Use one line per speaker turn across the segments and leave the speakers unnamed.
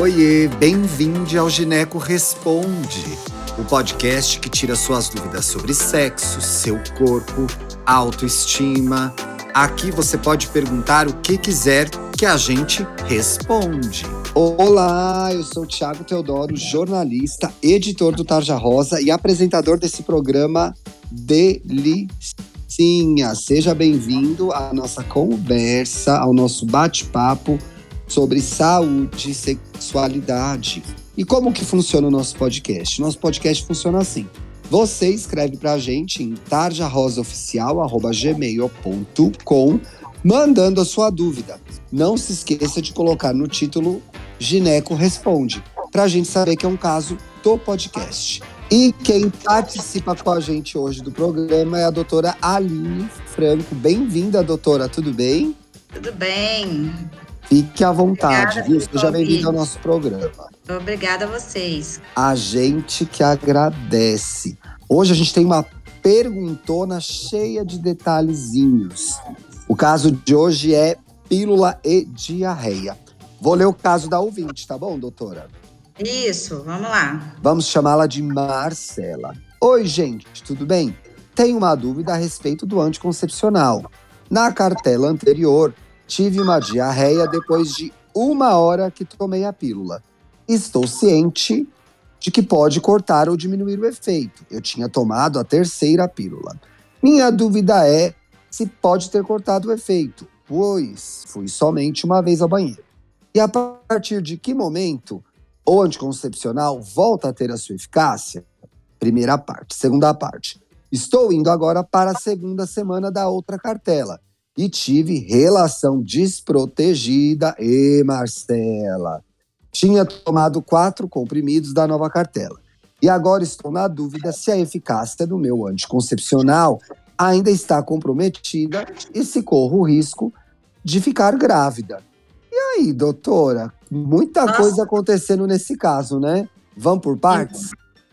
Oiê, bem-vindo ao Gineco Responde, o podcast que tira suas dúvidas sobre sexo, seu corpo, autoestima. Aqui você pode perguntar o que quiser que a gente responde.
Olá, eu sou o Thiago Teodoro, jornalista, editor do Tarja Rosa e apresentador desse programa Delicinha. Seja bem-vindo à nossa conversa, ao nosso bate-papo sobre saúde sexualidade. E como que funciona o nosso podcast? Nosso podcast funciona assim. Você escreve pra gente em tarjarosaoficial.gmail.com mandando a sua dúvida. Não se esqueça de colocar no título Gineco Responde, pra gente saber que é um caso do podcast. E quem participa com a gente hoje do programa é a doutora Aline Franco. Bem-vinda, doutora, tudo bem?
Tudo bem.
Fique à vontade, Obrigada, viu? Seja bem-vindo ao nosso programa.
Obrigada a vocês.
A gente que agradece. Hoje a gente tem uma perguntona cheia de detalhezinhos. O caso de hoje é pílula e diarreia. Vou ler o caso da ouvinte, tá bom, doutora?
Isso, vamos lá.
Vamos chamá-la de Marcela. Oi, gente, tudo bem? Tenho uma dúvida a respeito do anticoncepcional. Na cartela anterior, tive uma diarreia depois de uma hora que tomei a pílula. Estou ciente de que pode cortar ou diminuir o efeito. Eu tinha tomado a terceira pílula. Minha dúvida é se pode ter cortado o efeito, pois fui somente uma vez ao banheiro. E a partir de que momento o anticoncepcional volta a ter a sua eficácia? Primeira parte. Segunda parte. Estou indo agora para a segunda semana da outra cartela e tive relação desprotegida. E Marcela, tinha tomado quatro comprimidos da nova cartela. E agora estou na dúvida se a eficácia do meu anticoncepcional ainda está comprometida e se corro o risco de ficar grávida. E aí, doutora? Muita Nossa. coisa acontecendo nesse caso, né? Vamos por partes?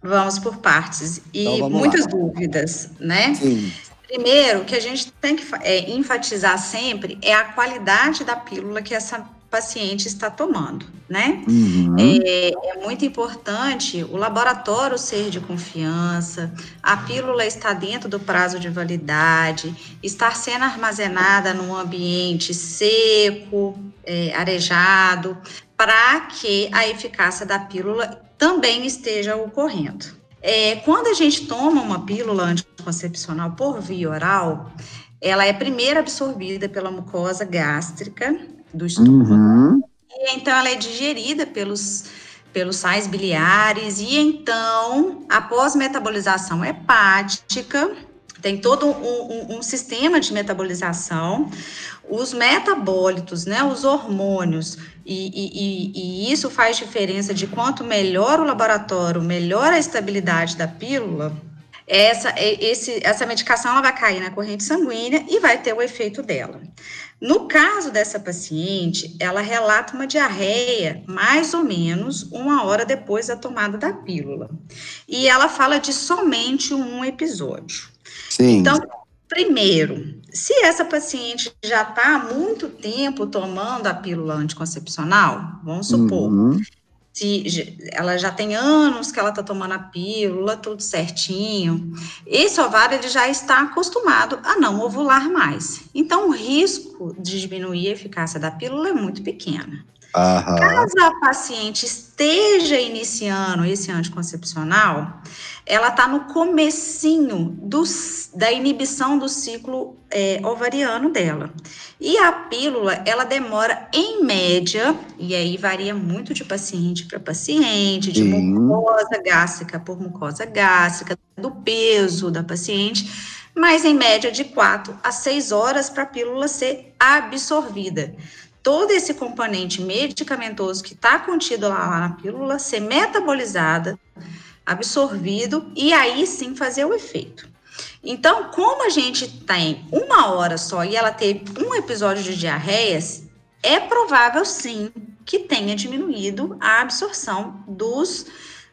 Vamos por partes. E então, muitas lá. dúvidas, né? Sim. Primeiro, o que a gente tem que é, enfatizar sempre é a qualidade da pílula que essa paciente está tomando, né? Uhum. É, é, muito importante o laboratório ser de confiança, a pílula está dentro do prazo de validade, estar sendo armazenada num ambiente seco, é, arejado, para que a eficácia da pílula também esteja ocorrendo. É, quando a gente toma uma pílula anticoncepcional por via oral, ela é primeiro absorvida pela mucosa gástrica do estômago, uhum. e então ela é digerida pelos, pelos sais biliares, e então, após metabolização hepática, tem todo um, um, um, sistema de metabolização, os metabólitos, né, os hormônios, e, e, e, isso faz diferença de quanto melhor o laboratório, melhor a estabilidade da pílula, essa, esse, essa medicação ela vai cair na corrente sanguínea e vai ter o efeito dela. No caso dessa paciente, ela relata uma diarreia mais ou menos uma hora depois da tomada da pílula. E ela fala de somente um episódio. Sim. Então, primeiro, se essa paciente já está há muito tempo tomando a pílula anticoncepcional, vamos supor, uhum se ela já tem anos que ela está tomando a pílula, tudo certinho, esse ovário ele já está acostumado a não ovular mais. Então, o risco de diminuir a eficácia da pílula é muito pequeno. Aham. Caso a paciente esteja iniciando esse anticoncepcional, ela está no comecinho dos, da inibição do ciclo é, ovariano dela. E a pílula, ela demora em média, e aí varia muito de paciente para paciente, de mucosa gástrica por mucosa gástrica, do peso da paciente, mas em média de 4 a 6 horas para a pílula ser absorvida todo esse componente medicamentoso que está contido lá, lá na pílula ser metabolizada, absorvido e aí sim fazer o efeito. Então, como a gente tem uma hora só e ela teve um episódio de diarreias, é provável sim que tenha diminuído a absorção dos,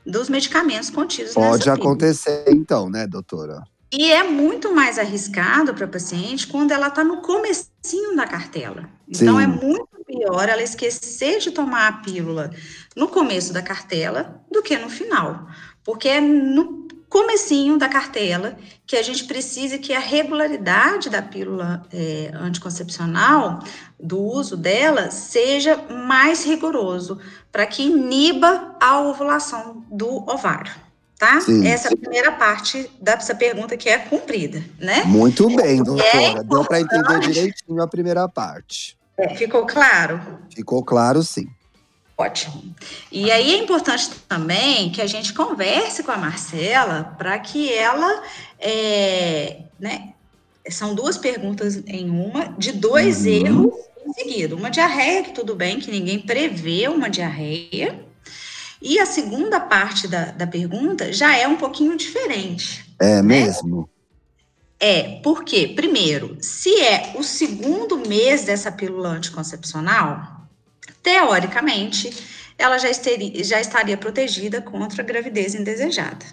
dos medicamentos contidos
Pode acontecer, então, né, doutora?
E é muito mais arriscado para a paciente quando ela está no comecinho da cartela. Então, Sim. é muito melhor ela esquecer de tomar a pílula no começo da cartela do que no final. Porque é no comecinho da cartela que a gente precisa que a regularidade da pílula é, anticoncepcional, do uso dela, seja mais rigoroso, para que iniba a ovulação do ovário. Tá? Sim. Essa é a primeira parte dessa pergunta que é cumprida, né?
Muito bem, doutora. É Deu para entender direitinho a primeira parte.
É, ficou claro?
Ficou claro, sim.
Ótimo. E aí é importante também que a gente converse com a Marcela para que ela, é, né, são duas perguntas em uma, de dois uhum. erros em seguida. Uma diarreia, que tudo bem, que ninguém prevê uma diarreia. E a segunda parte da, da pergunta já é um pouquinho diferente.
É né? mesmo?
É, porque, primeiro, se é o segundo mês dessa pílula anticoncepcional, teoricamente, ela já, estaria, já estaria protegida contra a gravidez indesejada.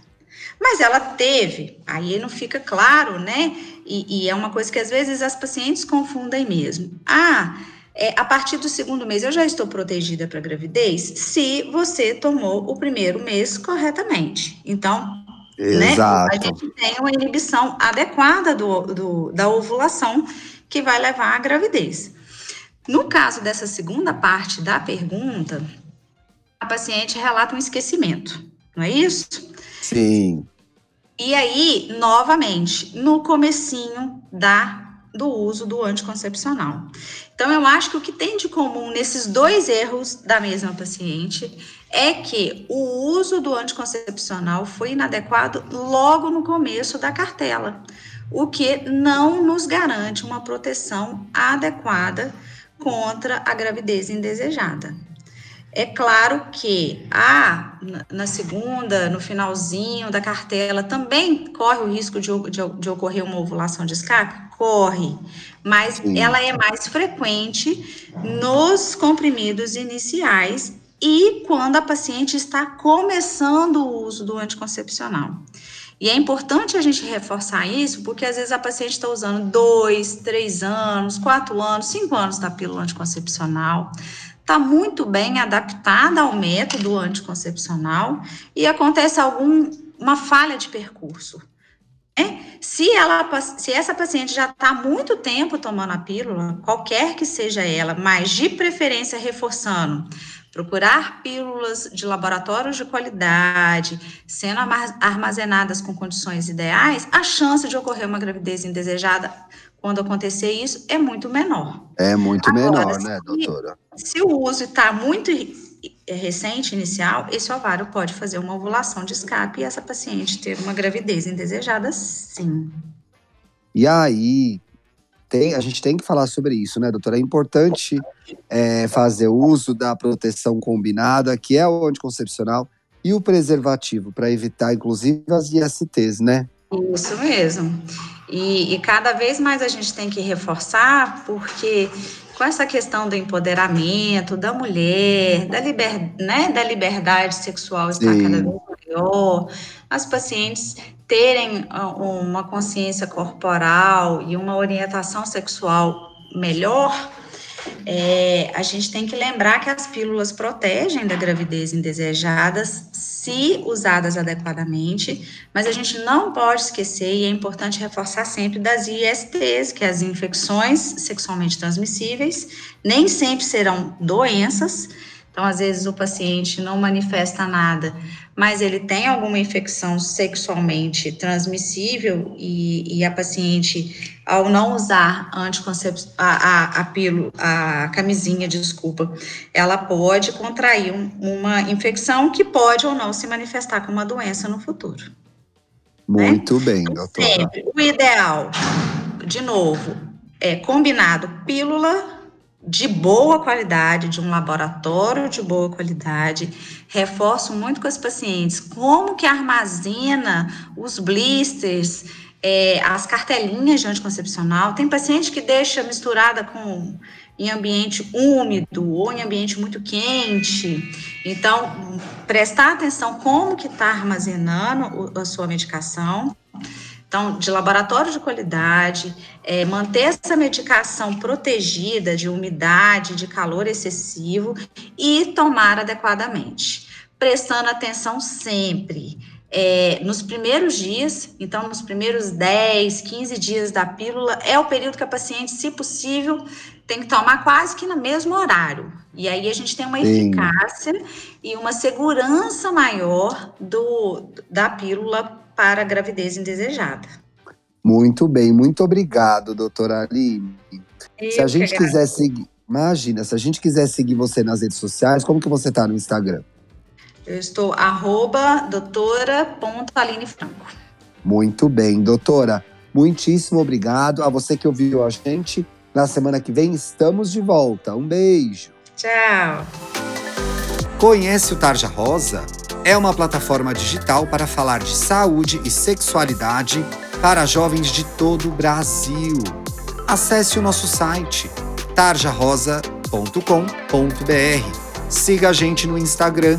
Mas ela teve, aí não fica claro, né? E, e, é uma coisa que às vezes as pacientes confundem mesmo. Ah, é, a partir do segundo mês eu já estou protegida para gravidez se você tomou o primeiro mês corretamente. Então, Exato. né, a gente tem uma inibição adequada do, do, da ovulação que vai levar à gravidez. No caso dessa segunda parte da pergunta, a paciente relata um esquecimento, não é isso?
Sim.
E aí, novamente, no comecinho da do uso do anticoncepcional. Então, eu acho que o que tem de comum nesses dois erros da mesma paciente é que o uso do anticoncepcional foi inadequado logo no começo da cartela, o que não nos garante uma proteção adequada contra a gravidez indesejada. É claro que ah, na segunda, no finalzinho da cartela, também corre o risco de, de, de ocorrer uma ovulação de escape? Corre, mas Sim. ela é mais frequente nos comprimidos iniciais e quando a paciente está começando o uso do anticoncepcional. E é importante a gente reforçar isso, porque às vezes a paciente está usando dois, três anos, quatro anos, cinco anos da pílula anticoncepcional, está muito bem adaptada ao método anticoncepcional e acontece alguma falha de percurso. É, se, ela, se essa paciente já está muito tempo tomando a pílula, qualquer que seja ela, mas de preferência reforçando procurar pílulas de laboratórios de qualidade, sendo armazenadas com condições ideais, a chance de ocorrer uma gravidez indesejada quando acontecer isso é muito menor.
É muito Agora, menor, né, doutora?
Se o uso está muito recente, inicial, esse ovário pode fazer uma ovulação de escape e essa paciente ter uma gravidez indesejada, sim.
E aí, tem, a gente tem que falar sobre isso, né, doutora? É importante é, fazer uso da proteção combinada, que é o anticoncepcional, e o preservativo, para evitar, inclusive, as ISTs, né?
Isso mesmo. E, e, cada vez mais a gente tem que reforçar, porque com essa questão do empoderamento da mulher, da, liber, né, da liberdade sexual está cada vez maior, as pacientes terem ah, uma consciência corporal e uma orientação sexual melhor, é, a gente tem que lembrar que as pílulas protegem da gravidez indesejadas se usadas adequadamente, mas a gente não pode esquecer, e é importante reforçar sempre, das ISTs, que é as infecções sexualmente transmissíveis, nem sempre serão doenças, então, às vezes, o paciente não manifesta nada, mas ele tem alguma infecção sexualmente transmissível e, e a paciente, ao não usar a, a, a, pilo, a camisinha, desculpa, ela pode contrair um, uma infecção que pode ou não se manifestar como uma doença no futuro.
Né? Muito né? bem, doutora. Sempre,
o ideal, de novo, é combinado pílula de boa qualidade, de um laboratório de boa qualidade. Reforço muito com as pacientes como que armazena os blisters, é, as cartelinhas de anticoncepcional. Tem paciente que deixa misturada com em ambiente úmido ou em ambiente muito quente. Então, prestar atenção como que está armazenando a sua medicação Então, de laboratório de qualidade, é, manter essa medicação protegida de umidade, de calor excessivo e tomar adequadamente, prestando atenção sempre. É, nos primeiros dias, então nos primeiros 10, 15 dias da pílula, é o período que a paciente, se possível, tem que tomar quase que no mesmo horário. E aí a gente tem uma Sim. eficácia e uma segurança maior do, da pílula para a gravidez indesejada.
Muito bem, muito obrigado, doutora Aline. Eu se a gente quiser seguir, imagina, se a gente quiser seguir você nas redes sociais, como que você está no Instagram?
Eu estou arroba doutora.alinefranco.
Muito bem, doutora. Muitíssimo obrigado a você que ouviu a gente. Na semana que vem estamos de volta. Um beijo.
Tchau.
Conhece o Tarja Rosa? é uma plataforma digital para falar de saúde e sexualidade para jovens de todo o Brasil. Acesse o nosso site tarjarosa.com.br. Siga a gente no Instagram,